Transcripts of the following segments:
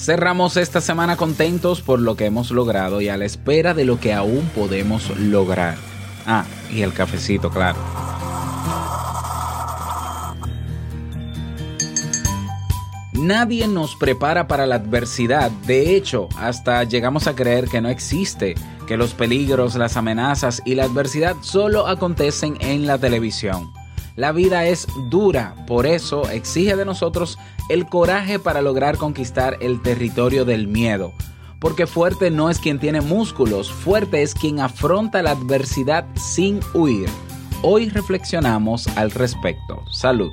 Cerramos esta semana contentos por lo que hemos logrado y a la espera de lo que aún podemos lograr. Ah, y el cafecito, claro. Nadie nos prepara para la adversidad. De hecho, hasta llegamos a creer que no existe, que los peligros, las amenazas y la adversidad solo acontecen en la televisión. La vida es dura, por eso exige de nosotros el coraje para lograr conquistar el territorio del miedo. Porque fuerte no es quien tiene músculos, fuerte es quien afronta la adversidad sin huir. Hoy reflexionamos al respecto. Salud.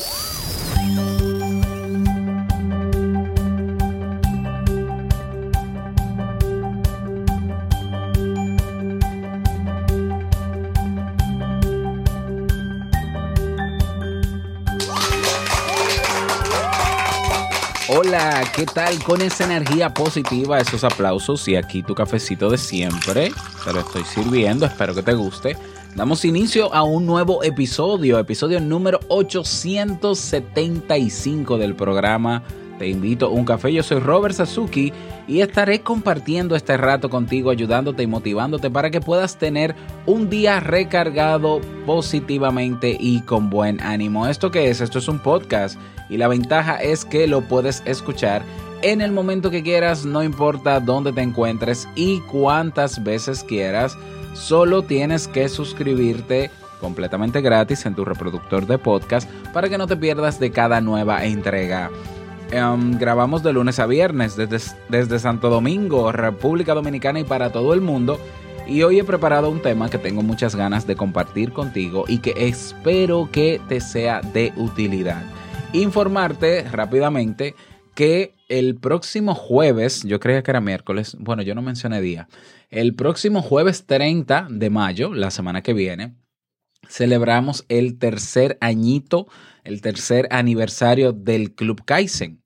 Hola, ¿qué tal? Con esa energía positiva, esos aplausos y aquí tu cafecito de siempre. Te lo estoy sirviendo, espero que te guste. Damos inicio a un nuevo episodio, episodio número 875 del programa Te invito a un café. Yo soy Robert Sasuki y estaré compartiendo este rato contigo, ayudándote y motivándote para que puedas tener un día recargado positivamente y con buen ánimo. ¿Esto qué es? Esto es un podcast y la ventaja es que lo puedes escuchar en el momento que quieras, no importa dónde te encuentres y cuántas veces quieras. Solo tienes que suscribirte completamente gratis en tu reproductor de podcast para que no te pierdas de cada nueva entrega. Em, grabamos de lunes a viernes desde, desde Santo Domingo, República Dominicana y para todo el mundo. Y hoy he preparado un tema que tengo muchas ganas de compartir contigo y que espero que te sea de utilidad. Informarte rápidamente que el próximo jueves, yo creía que era miércoles, bueno, yo no mencioné día, el próximo jueves 30 de mayo, la semana que viene, celebramos el tercer añito, el tercer aniversario del Club Kaizen.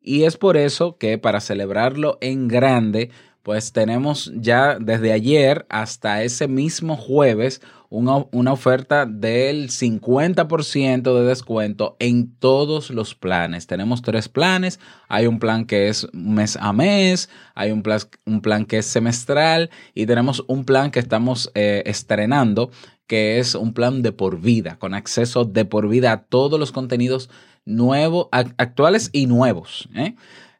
Y es por eso que para celebrarlo en grande, pues tenemos ya desde ayer hasta ese mismo jueves una, una oferta del 50% de descuento en todos los planes. Tenemos tres planes. Hay un plan que es mes a mes, hay un plan, un plan que es semestral y tenemos un plan que estamos eh, estrenando que es un plan de por vida, con acceso de por vida a todos los contenidos nuevos, actuales y nuevos. ¿eh?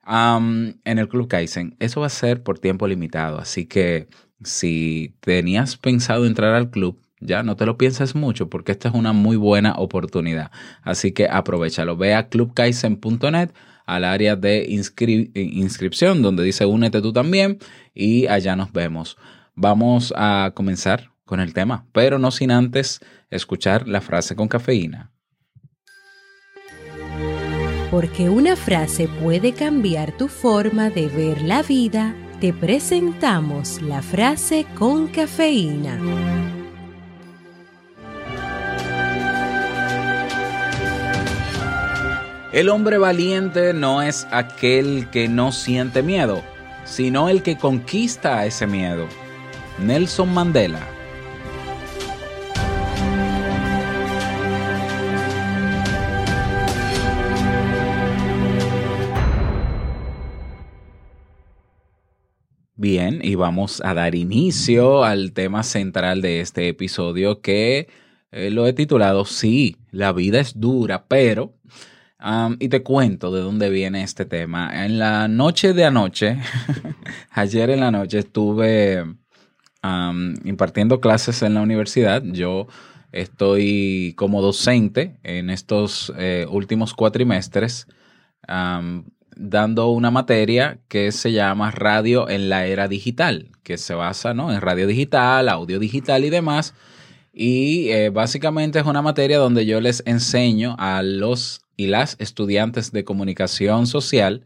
En el Club Kaizen. Eso va a ser por tiempo limitado, así que si tenías pensado entrar al club, ya no te lo pienses mucho porque esta es una muy buena oportunidad. Así que aprovechalo. Ve a clubkaizen.net al área de inscri- inscripción donde dice únete tú también y allá nos vemos. Vamos a comenzar con el tema, pero no sin antes escuchar la frase con cafeína. Porque una frase puede cambiar tu forma de ver la vida, te presentamos la frase con cafeína. El hombre valiente no es aquel que no siente miedo, sino el que conquista ese miedo. Nelson Mandela. Bien, y vamos a dar inicio al tema central de este episodio que eh, lo he titulado Sí, la vida es dura, pero... Um, y te cuento de dónde viene este tema. En la noche de anoche, ayer en la noche estuve um, impartiendo clases en la universidad. Yo estoy como docente en estos eh, últimos cuatrimestres. Um, dando una materia que se llama Radio en la Era Digital, que se basa ¿no? en radio digital, audio digital y demás. Y eh, básicamente es una materia donde yo les enseño a los y las estudiantes de comunicación social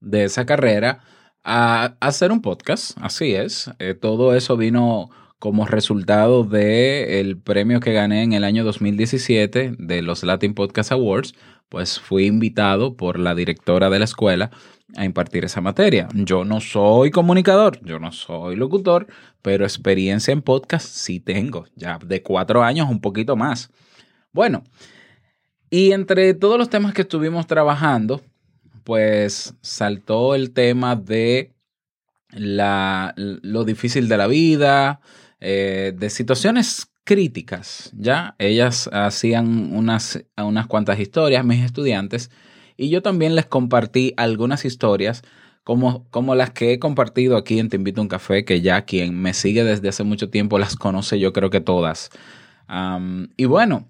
de esa carrera a, hacer un podcast. Así es. Eh, todo eso vino como resultado del premio que gané en el año 2017 de los Latin Podcast Awards, pues fui invitado por la directora de la escuela a impartir esa materia. Yo no soy comunicador, yo no soy locutor, pero experiencia en podcast sí tengo, ya de cuatro años, un poquito más. Bueno, y entre todos los temas que estuvimos trabajando, pues saltó el tema de la, lo difícil de la vida, eh, de situaciones críticas, ¿ya? Ellas hacían unas, unas cuantas historias, mis estudiantes, y yo también les compartí algunas historias como, como las que he compartido aquí en Te Invito a un Café, que ya quien me sigue desde hace mucho tiempo las conoce, yo creo que todas. Y bueno,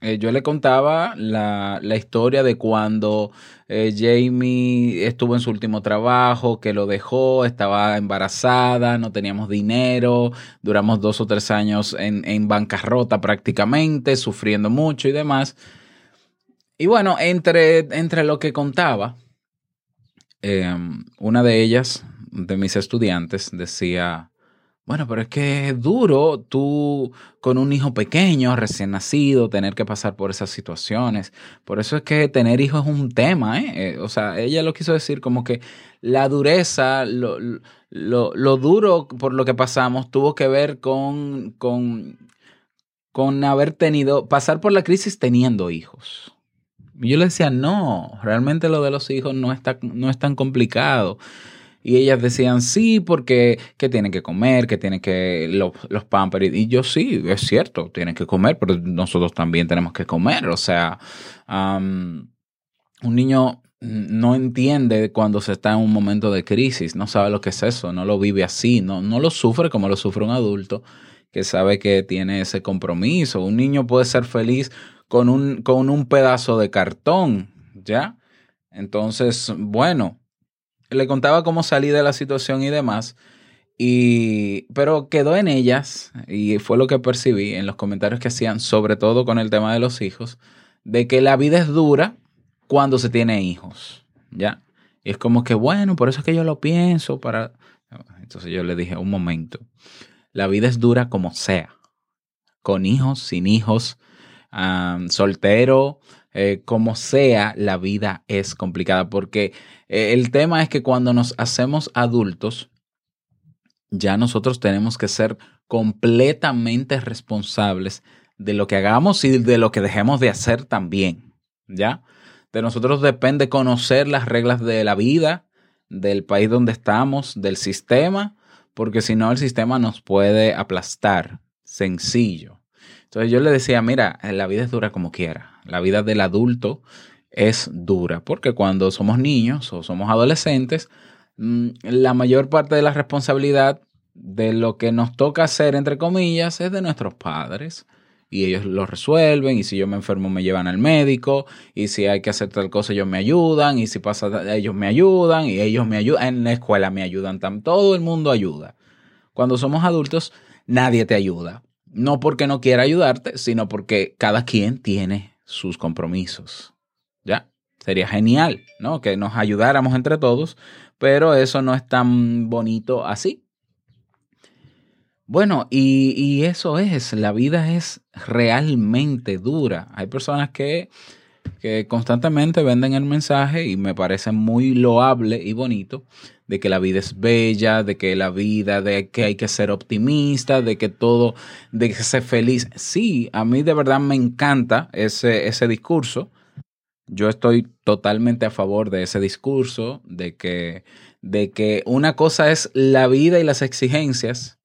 eh, yo le contaba la, la historia de cuando eh, Jamie estuvo en su último trabajo, que lo dejó, estaba embarazada, no teníamos dinero, duramos dos o tres años en, en bancarrota prácticamente, sufriendo mucho y demás. Y bueno, entre, entre lo que contaba, eh, una de ellas, de mis estudiantes, decía, bueno, pero es que es duro tú con un hijo pequeño, recién nacido, tener que pasar por esas situaciones. Por eso es que tener hijos es un tema, ¿eh? Eh, o sea, ella lo quiso decir como que la dureza, lo, lo, lo duro por lo que pasamos tuvo que ver con, con, con haber tenido, pasar por la crisis teniendo hijos. Yo le decía, no, realmente lo de los hijos no, está, no es tan complicado. Y ellas decían, sí, porque que tienen que comer, que tienen que los, los pampers. Y yo sí, es cierto, tienen que comer, pero nosotros también tenemos que comer. O sea, un niño no entiende cuando se está en un momento de crisis, no sabe lo que es eso, no lo vive así, no, no lo sufre como lo sufre un adulto que sabe que tiene ese compromiso. Un niño puede ser feliz con un, con un pedazo de cartón, ¿ya? Entonces, bueno, le contaba cómo salí de la situación y demás. Y, pero quedó en ellas, y fue lo que percibí en los comentarios que hacían, sobre todo con el tema de los hijos, de que la vida es dura cuando se tiene hijos, ¿ya? Y es como que, bueno, por eso es que yo lo pienso para... Entonces yo le dije, un momento, la vida es dura como sea, con hijos, sin hijos, um, soltero, eh, como sea, la vida es complicada porque eh, el tema es que cuando nos hacemos adultos, ya nosotros tenemos que ser completamente responsables de lo que hagamos y de lo que dejemos de hacer también, ¿ya? De nosotros depende conocer las reglas de la vida, del país donde estamos, del sistema, porque si no el sistema nos puede aplastar, sencillo. Entonces yo le decía, mira, la vida es dura como quiera, la vida del adulto es dura, porque cuando somos niños o somos adolescentes, mm, la mayor parte de la responsabilidad de lo que nos toca hacer, entre comillas, es de nuestros padres. Y ellos lo resuelven, y si yo me enfermo me llevan al médico, y si hay que hacer tal cosa ellos me ayudan, y si pasa ellos me ayudan, y ellos me ayudan, en la escuela me ayudan, todo el mundo ayuda. Cuando somos adultos, nadie te ayuda. No porque no quiera ayudarte, sino porque cada quien tiene sus compromisos. ¿Ya? Sería genial, ¿no? Que nos ayudáramos entre todos, pero eso no es tan bonito así. Bueno, y, y eso es, la vida es realmente dura. Hay personas que, que constantemente venden el mensaje y me parece muy loable y bonito de que la vida es bella, de que la vida, de que hay que ser optimista, de que todo, de que ser feliz. Sí, a mí de verdad me encanta ese, ese discurso. Yo estoy totalmente a favor de ese discurso, de que, de que una cosa es la vida y las exigencias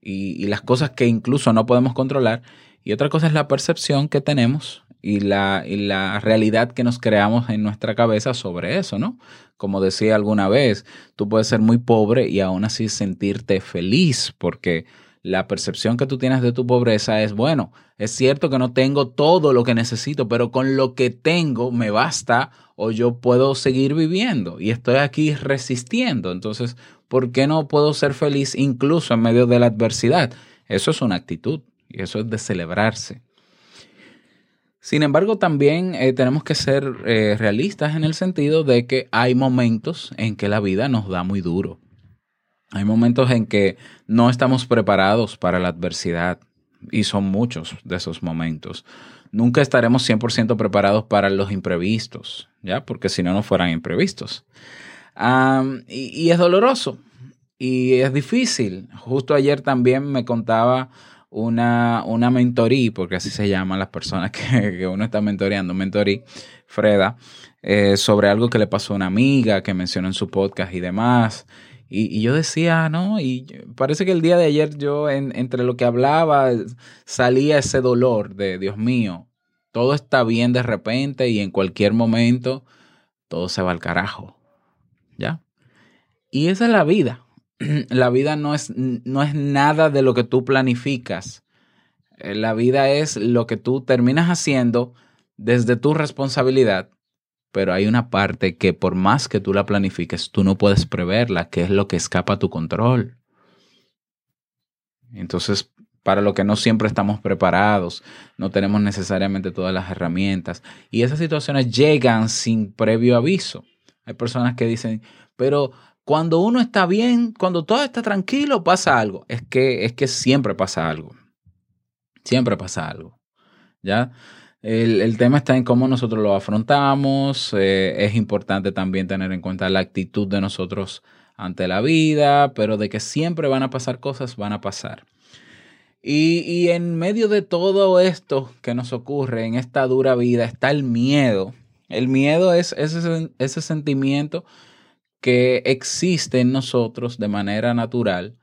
y, y las cosas que incluso no podemos controlar, y otra cosa es la percepción que tenemos y la, y la realidad que nos creamos en nuestra cabeza sobre eso, ¿no? Como decía alguna vez, tú puedes ser muy pobre y aún así sentirte feliz porque la percepción que tú tienes de tu pobreza es, bueno, es cierto que no tengo todo lo que necesito, pero con lo que tengo me basta o yo puedo seguir viviendo y estoy aquí resistiendo. Entonces, ¿por qué no puedo ser feliz incluso en medio de la adversidad? Eso es una actitud y eso es de celebrarse. Sin embargo, también eh, tenemos que ser eh, realistas en el sentido de que hay momentos en que la vida nos da muy duro. Hay momentos en que no estamos preparados para la adversidad y son muchos de esos momentos. Nunca estaremos 100% preparados para los imprevistos, ¿ya? Porque si no, no fueran imprevistos. Y es doloroso y es difícil. Justo ayer también me contaba una, una mentorí, porque así se llaman las personas que, que uno está mentoreando, mentorí, Freda, eh, sobre algo que le pasó a una amiga que mencionó en su podcast y demás. Y, y yo decía, no, y parece que el día de ayer yo, en- entre lo que hablaba, salía ese dolor de, Dios mío, todo está bien de repente y en cualquier momento todo se va al carajo. ¿Ya? Y esa es la vida. La vida no es, no es nada de lo que tú planificas. Eh, La vida es lo que tú terminas haciendo desde tu responsabilidad, pero hay una parte que por más que tú la planifiques, tú no puedes preverla, que es lo que escapa a tu control. Entonces, para lo que no siempre estamos preparados, no tenemos necesariamente todas las herramientas. Y esas situaciones llegan sin previo aviso. Hay personas que dicen, pero cuando uno está bien, cuando todo está tranquilo, pasa algo. Es que, es que siempre pasa algo. Siempre pasa algo. ¿Ya? El, el tema está en cómo nosotros lo afrontamos. eh, es importante también tener en cuenta la actitud de nosotros ante la vida, pero de que siempre van a pasar cosas, van a pasar. Y, y en medio de todo esto que nos ocurre en esta dura vida está el miedo. El miedo es ese, ese sentimiento que existe en nosotros de manera natural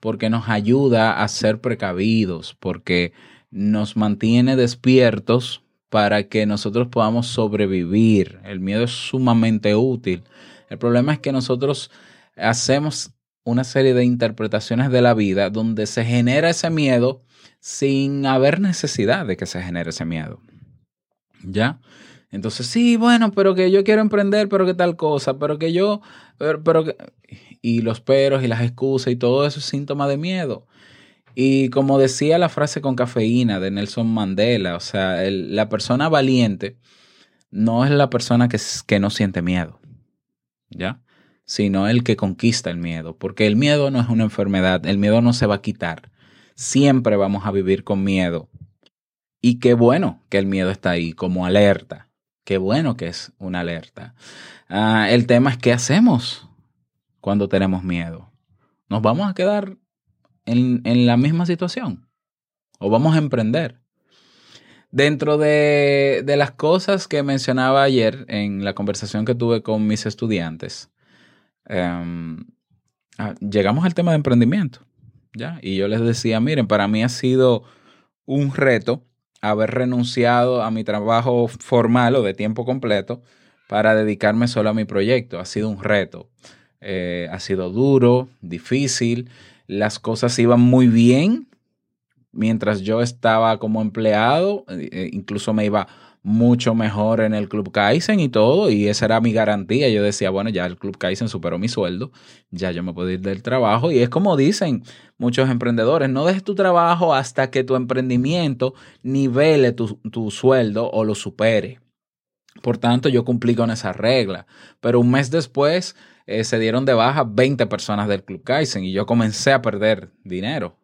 porque nos ayuda a ser precavidos, porque nos mantiene despiertos para que nosotros podamos sobrevivir. El miedo es sumamente útil. El problema es que nosotros hacemos una serie de interpretaciones de la vida donde se genera ese miedo sin haber necesidad de que se genere ese miedo. ¿Ya? Entonces, sí, bueno, pero que yo quiero emprender, pero que tal cosa, pero que yo, pero, pero que... Y los peros y las excusas y todo eso es síntoma de miedo. Y como decía la frase con cafeína de Nelson Mandela, o sea, la persona valiente no es la persona que, que no siente miedo, ¿ya? Sino el que conquista el miedo, porque el miedo no es una enfermedad, el miedo no se va a quitar. Siempre vamos a vivir con miedo. Y qué bueno que el miedo está ahí como alerta. Qué bueno que es una alerta. Ah, el tema es qué hacemos cuando tenemos miedo. ¿Nos vamos a quedar en, en la misma situación? ¿O vamos a emprender? Dentro de, de las cosas que mencionaba ayer en la conversación que tuve con mis estudiantes, em, ah, llegamos al tema de emprendimiento. ¿ya? Y yo les decía, miren, para mí ha sido un reto haber renunciado a mi trabajo formal o de tiempo completo para dedicarme solo a mi proyecto. Ha sido un reto. Eh, ha sido duro, difícil. Las cosas iban muy bien mientras yo estaba como empleado. eh, incluso me iba mucho mejor en el Club Kaizen y todo. Y esa era mi garantía. Yo decía, bueno, ya el Club Kaizen superó mi sueldo. Ya yo me puedo ir del trabajo. Y es como dicen muchos emprendedores, no dejes tu trabajo hasta que tu emprendimiento nivele tu, tu sueldo o lo supere. Por tanto, yo cumplí con esa regla. Pero un mes después eh, se dieron de baja 20 personas del Club Kaizen y yo comencé a perder dinero.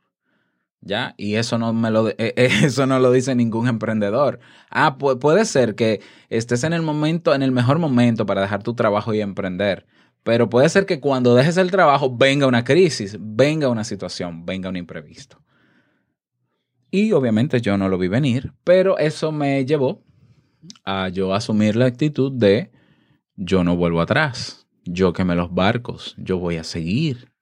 ¿Ya? Y eso no, me lo, eh, eh, eso no lo dice ningún emprendedor. Ah, pu- puede ser que estés en el momento, en el mejor momento para dejar tu trabajo y emprender. Pero puede ser que cuando dejes el trabajo venga una crisis, venga una situación, venga un imprevisto. Y obviamente yo no lo vi venir, pero eso me llevó a yo asumir la actitud de yo no vuelvo atrás, yo quemé los barcos, yo voy a seguir.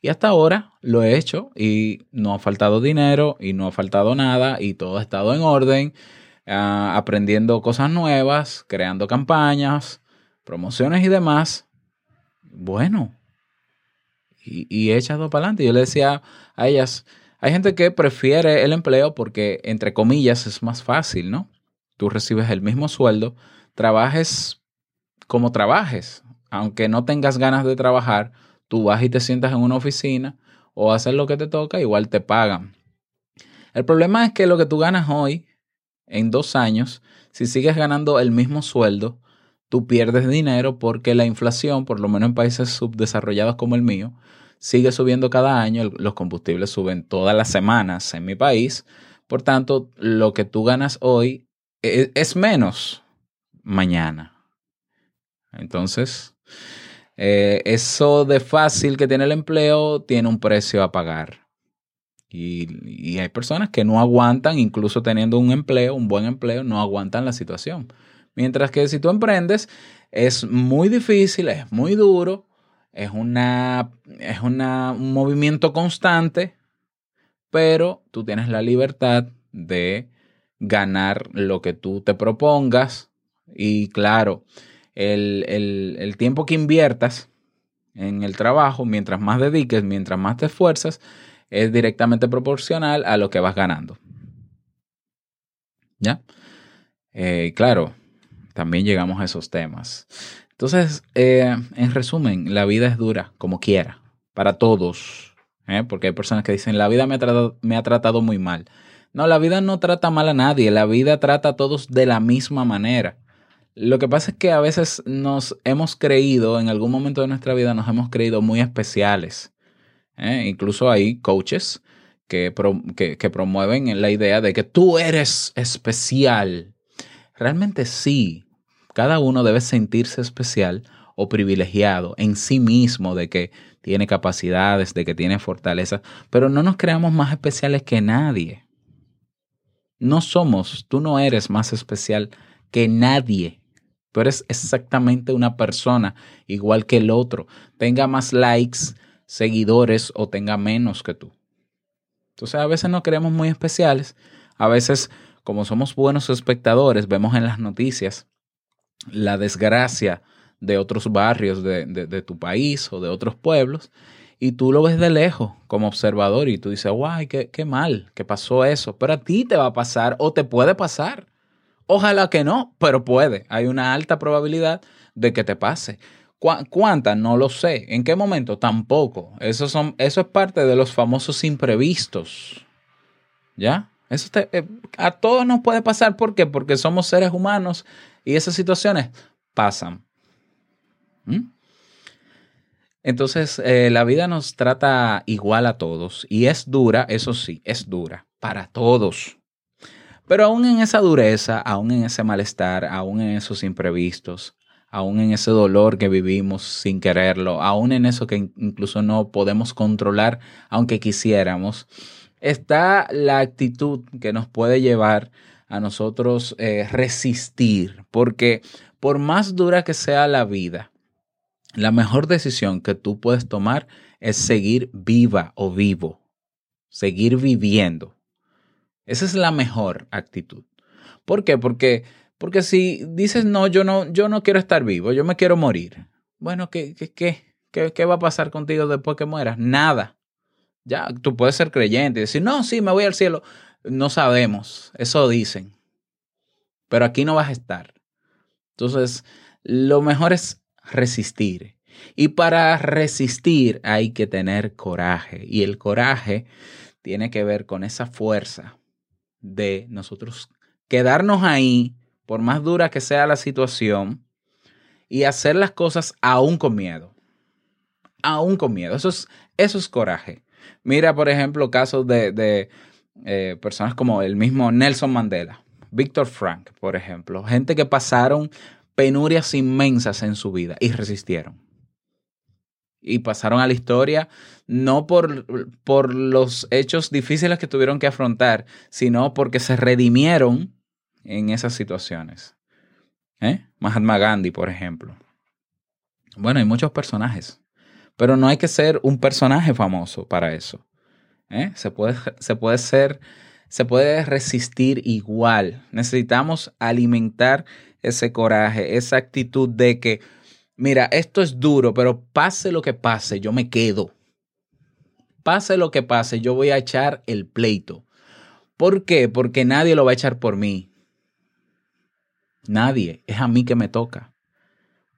Y hasta ahora lo he hecho y no ha faltado dinero y no ha faltado nada y todo ha estado en orden, ah, aprendiendo cosas nuevas, creando campañas, promociones y demás. Bueno, y, y he echado para adelante. Yo le decía a ellas, hay gente que prefiere el empleo porque, entre comillas, es más fácil, ¿no? Tú recibes el mismo sueldo, trabajes como trabajes. Aunque no tengas ganas de trabajar, tú vas y te sientas en una oficina o haces lo que te toca, igual te pagan. El problema es que lo que tú ganas hoy, en dos años, si sigues ganando el mismo sueldo, tú pierdes dinero porque la inflación, por lo menos en países subdesarrollados como el mío, sigue subiendo cada año. Los combustibles suben todas las semanas en mi país. Por tanto, lo que tú ganas hoy e- es menos mañana. Entonces, eh, eso de fácil que tiene el empleo tiene un precio a pagar. Y, y hay personas que no aguantan, incluso teniendo un empleo, un buen empleo, no aguantan la situación. Mientras que si tú emprendes, es muy difícil, es muy duro, es, una, es una, un movimiento constante, pero tú tienes la libertad de ganar lo que tú te propongas. Y claro, el, el- el tiempo que inviertas en el trabajo, mientras más dediques, mientras más te esfuerzas, es directamente proporcional a lo que vas ganando. ¿Ya? Eh, claro, también llegamos a esos temas. Entonces, eh, en resumen, la vida es dura, como quiera, para todos. ¿eh? Porque hay personas que dicen, la vida me ha, me ha tratado muy mal. No, la vida no trata mal a nadie, la vida trata a todos de la misma manera. Lo que pasa es que a veces nos hemos creído, en algún momento de nuestra vida nos hemos creído muy especiales. ¿eh? Incluso hay coaches que, que, promueven la idea de que tú eres especial. Realmente sí, cada uno debe sentirse especial o privilegiado en sí mismo de que tiene capacidades, de que tiene fortaleza, pero no nos creamos más especiales que nadie. No somos, tú no eres más especial que nadie. Tú eres exactamente una persona igual que el otro, tenga más likes, seguidores o tenga menos que tú. Entonces a veces nos creemos muy especiales, a veces como somos buenos espectadores, vemos en las noticias la desgracia de otros barrios de, tu país o de otros pueblos, y tú lo ves de lejos como observador y tú dices, guay, qué, qué mal, que pasó eso, pero a ti te va a pasar o te puede pasar. Ojalá que no, pero puede. Hay una alta probabilidad de que te pase. ¿Cuá- ¿Cuántas? No lo sé. ¿En qué momento? Tampoco. Eso, son, eso es parte de los famosos imprevistos. ¿Ya? Eso eh, a todos nos puede pasar. ¿Por qué? Porque somos seres humanos y esas situaciones pasan. ¿Mm? Entonces, eh, la vida nos trata igual a todos y es dura, eso sí, es dura para todos. Pero aún en esa dureza, aún en ese malestar, aún en esos imprevistos, aún en ese dolor que vivimos sin quererlo, aún en eso que in- incluso no podemos controlar, aunque quisiéramos, está la actitud que nos puede llevar a nosotros eh, resistir, porque por más dura que sea la vida, la mejor decisión que tú puedes tomar es seguir viva o vivo, seguir viviendo. Esa es la mejor actitud. ¿Por qué? Porque, porque si dices, no, yo no, yo no quiero estar vivo, yo me quiero morir. Bueno, ¿qué, qué, qué, qué, va a pasar contigo después que mueras? Nada. Ya, tú puedes ser creyente y decir, no, sí, me voy al cielo. No sabemos, eso dicen. Pero aquí no vas a estar. Entonces, lo mejor es resistir. Y para resistir hay que tener coraje. Y el coraje tiene que ver con esa fuerza de nosotros quedarnos ahí, por más dura que sea la situación, y hacer las cosas aún con miedo. Aún con miedo. Eso es, eso es coraje. Mira, por ejemplo, casos de, de eh, personas como el mismo Nelson Mandela, Víctor Frank, por ejemplo. Gente que pasaron penurias inmensas en su vida y resistieron. Y pasaron a la historia no por, por los hechos difíciles que tuvieron que afrontar, sino porque se redimieron en esas situaciones. ¿Eh? Mahatma Gandhi, por ejemplo. Bueno, hay muchos personajes, pero no hay que ser un personaje famoso para eso. ¿Eh? Se, puede, se puede ser, se puede resistir igual. Necesitamos alimentar ese coraje, esa actitud de que, mira, esto es duro, pero pase lo que pase, yo me quedo. Pase lo que pase, yo voy a echar el pleito. ¿Por qué? Porque nadie lo va a echar por mí. Nadie. Es a mí que me toca.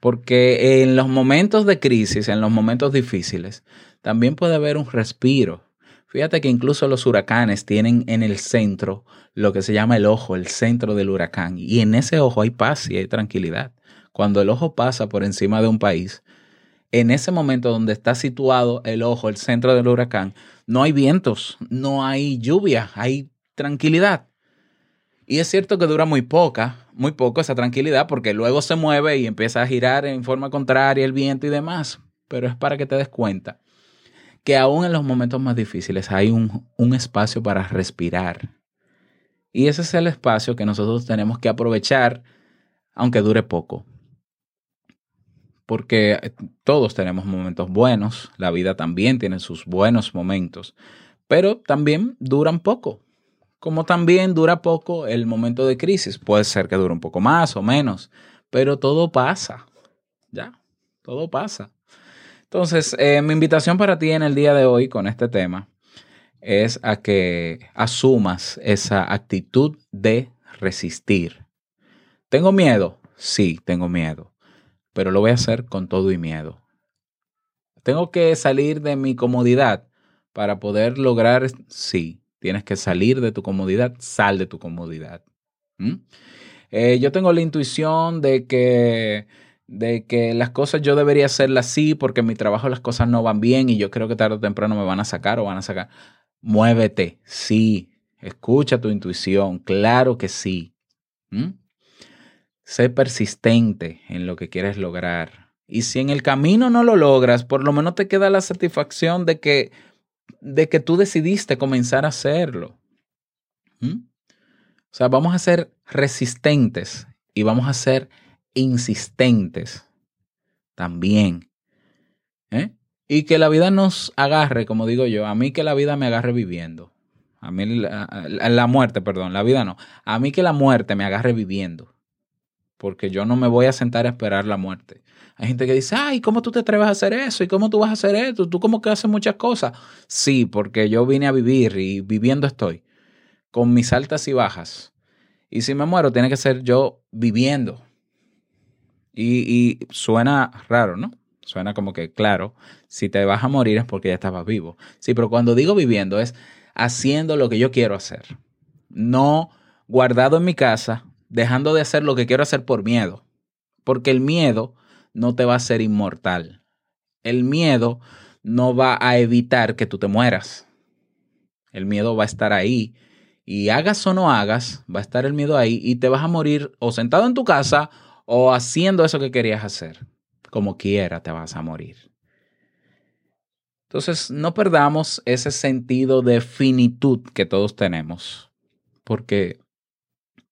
Porque en los momentos de crisis, en los momentos difíciles, también puede haber un respiro. Fíjate que incluso los huracanes tienen en el centro lo que se llama el ojo, el centro del huracán. Y en ese ojo hay paz y hay tranquilidad. Cuando el ojo pasa por encima de un país, en ese momento donde está situado el ojo, el centro del huracán, no hay vientos, no hay lluvia, hay tranquilidad. Y es cierto que dura muy poca, muy poco esa tranquilidad, porque luego se mueve y empieza a girar en forma contraria el viento y demás. Pero es para que te des cuenta que aún en los momentos más difíciles hay un, un espacio para respirar. Y ese es el espacio que nosotros tenemos que aprovechar, aunque dure poco porque eh, todos tenemos momentos buenos, la vida también tiene sus buenos momentos, pero también duran poco. Como también dura poco el momento de crisis, puede ser que dure un poco más o menos, pero todo pasa, ya, todo pasa. Entonces, eh, mi invitación para ti en el día de hoy con este tema es a que asumas esa actitud de resistir. ¿Tengo miedo? Sí, tengo miedo pero lo voy a hacer con todo y miedo. Tengo que salir de mi comodidad para poder lograr, sí, tienes que salir de tu comodidad, sal de tu comodidad. Eh, yo tengo la intuición de que, de que las cosas yo debería hacerlas así porque en mi trabajo las cosas no van bien y yo creo que tarde o temprano me van a sacar o van a sacar. Muévete, sí, escucha tu intuición, claro que sí. Sé persistente en lo que quieres lograr. Y si en el camino no lo logras, por lo menos te queda la satisfacción de que, de que tú decidiste comenzar a hacerlo. ¿Mm? O sea, vamos a ser resistentes y vamos a ser insistentes también. ¿Eh? Y que la vida nos agarre, como digo yo, a mí que la vida me agarre viviendo. A mí la, la muerte, perdón, la vida no. A mí que la muerte me agarre viviendo porque yo no me voy a sentar a esperar la muerte. Hay gente que dice, ay, ¿cómo tú te atreves a hacer eso? ¿Y cómo tú vas a hacer esto? ¿Tú cómo que haces muchas cosas? Sí, porque yo vine a vivir y viviendo estoy, con mis altas y bajas. Y si me muero, tiene que ser yo viviendo. Y, y suena raro, ¿no? Suena como que, claro, si te vas a morir es porque ya estabas vivo. Sí, pero cuando digo viviendo es haciendo lo que yo quiero hacer. No guardado en mi casa, dejando de hacer lo que quiero hacer por miedo. Porque el miedo no te va a hacer inmortal. El miedo no va a evitar que tú te mueras. El miedo va a estar ahí. Y hagas o no hagas, va a estar el miedo ahí y te vas a morir o sentado en tu casa o haciendo eso que querías hacer. Como quiera te vas a morir. Entonces, no perdamos ese sentido de finitud que todos tenemos, porque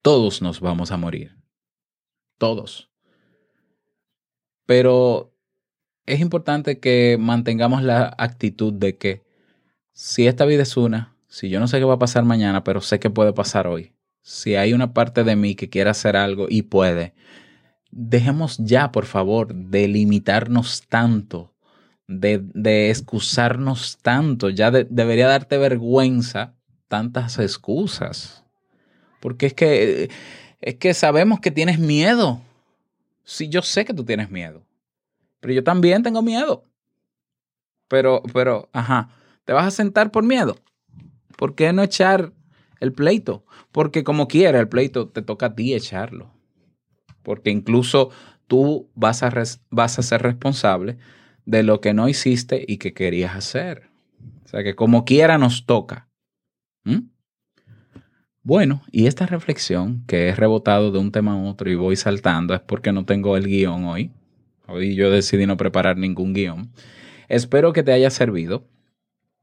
todos nos vamos a morir. Todos. Pero es importante que mantengamos la actitud de que si esta vida es una, si yo no sé qué va a pasar mañana, pero sé que puede pasar hoy, si hay una parte de mí que quiere hacer algo y puede, dejemos ya, por favor, de limitarnos tanto, de, de excusarnos tanto. Ya debería darte vergüenza tantas excusas. Porque es que, es que sabemos que tienes miedo. Sí, yo sé que tú tienes miedo. Pero yo también tengo miedo. Pero, pero, ajá, ¿te vas a sentar por miedo? ¿Por qué no echar el pleito? Porque como quiera, el pleito te toca a ti echarlo. Porque incluso tú vas a, vas a ser responsable de lo que no hiciste y que querías hacer. O sea que como quiera nos toca. ¿Mm? Bueno, y esta reflexión que he rebotado de un tema a otro y voy saltando es porque no tengo el guion hoy. Hoy yo decidí no preparar ningún guion. Espero que te haya servido.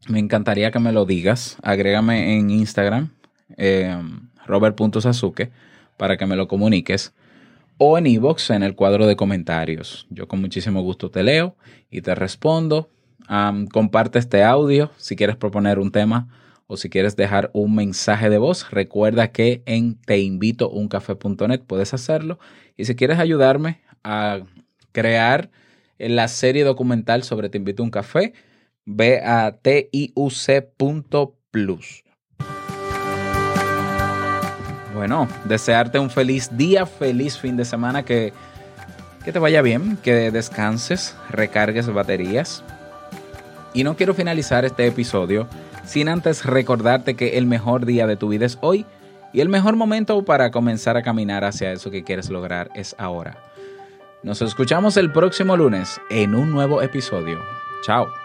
Me encantaría que me lo digas. Agrégame en Instagram, eh, robert.sasuke, para que me lo comuniques. O en iVoox, en el cuadro de comentarios. Yo con muchísimo gusto te leo y te respondo. comparte este audio si quieres proponer un tema o si quieres dejar un mensaje de voz, recuerda que en teinvitouncafé.net puedes hacerlo. Y si quieres ayudarme a crear la serie documental sobre Te invito un café, ve a tiuc.plus. Bueno, desearte un feliz día, feliz fin de semana, que Que te vaya bien, que descanses, recargues baterías. Y no quiero finalizar este episodio sin antes recordarte que el mejor día de tu vida es hoy y el mejor momento para comenzar a caminar hacia eso que quieres lograr es ahora. Nos escuchamos el próximo lunes en un nuevo episodio. Chao.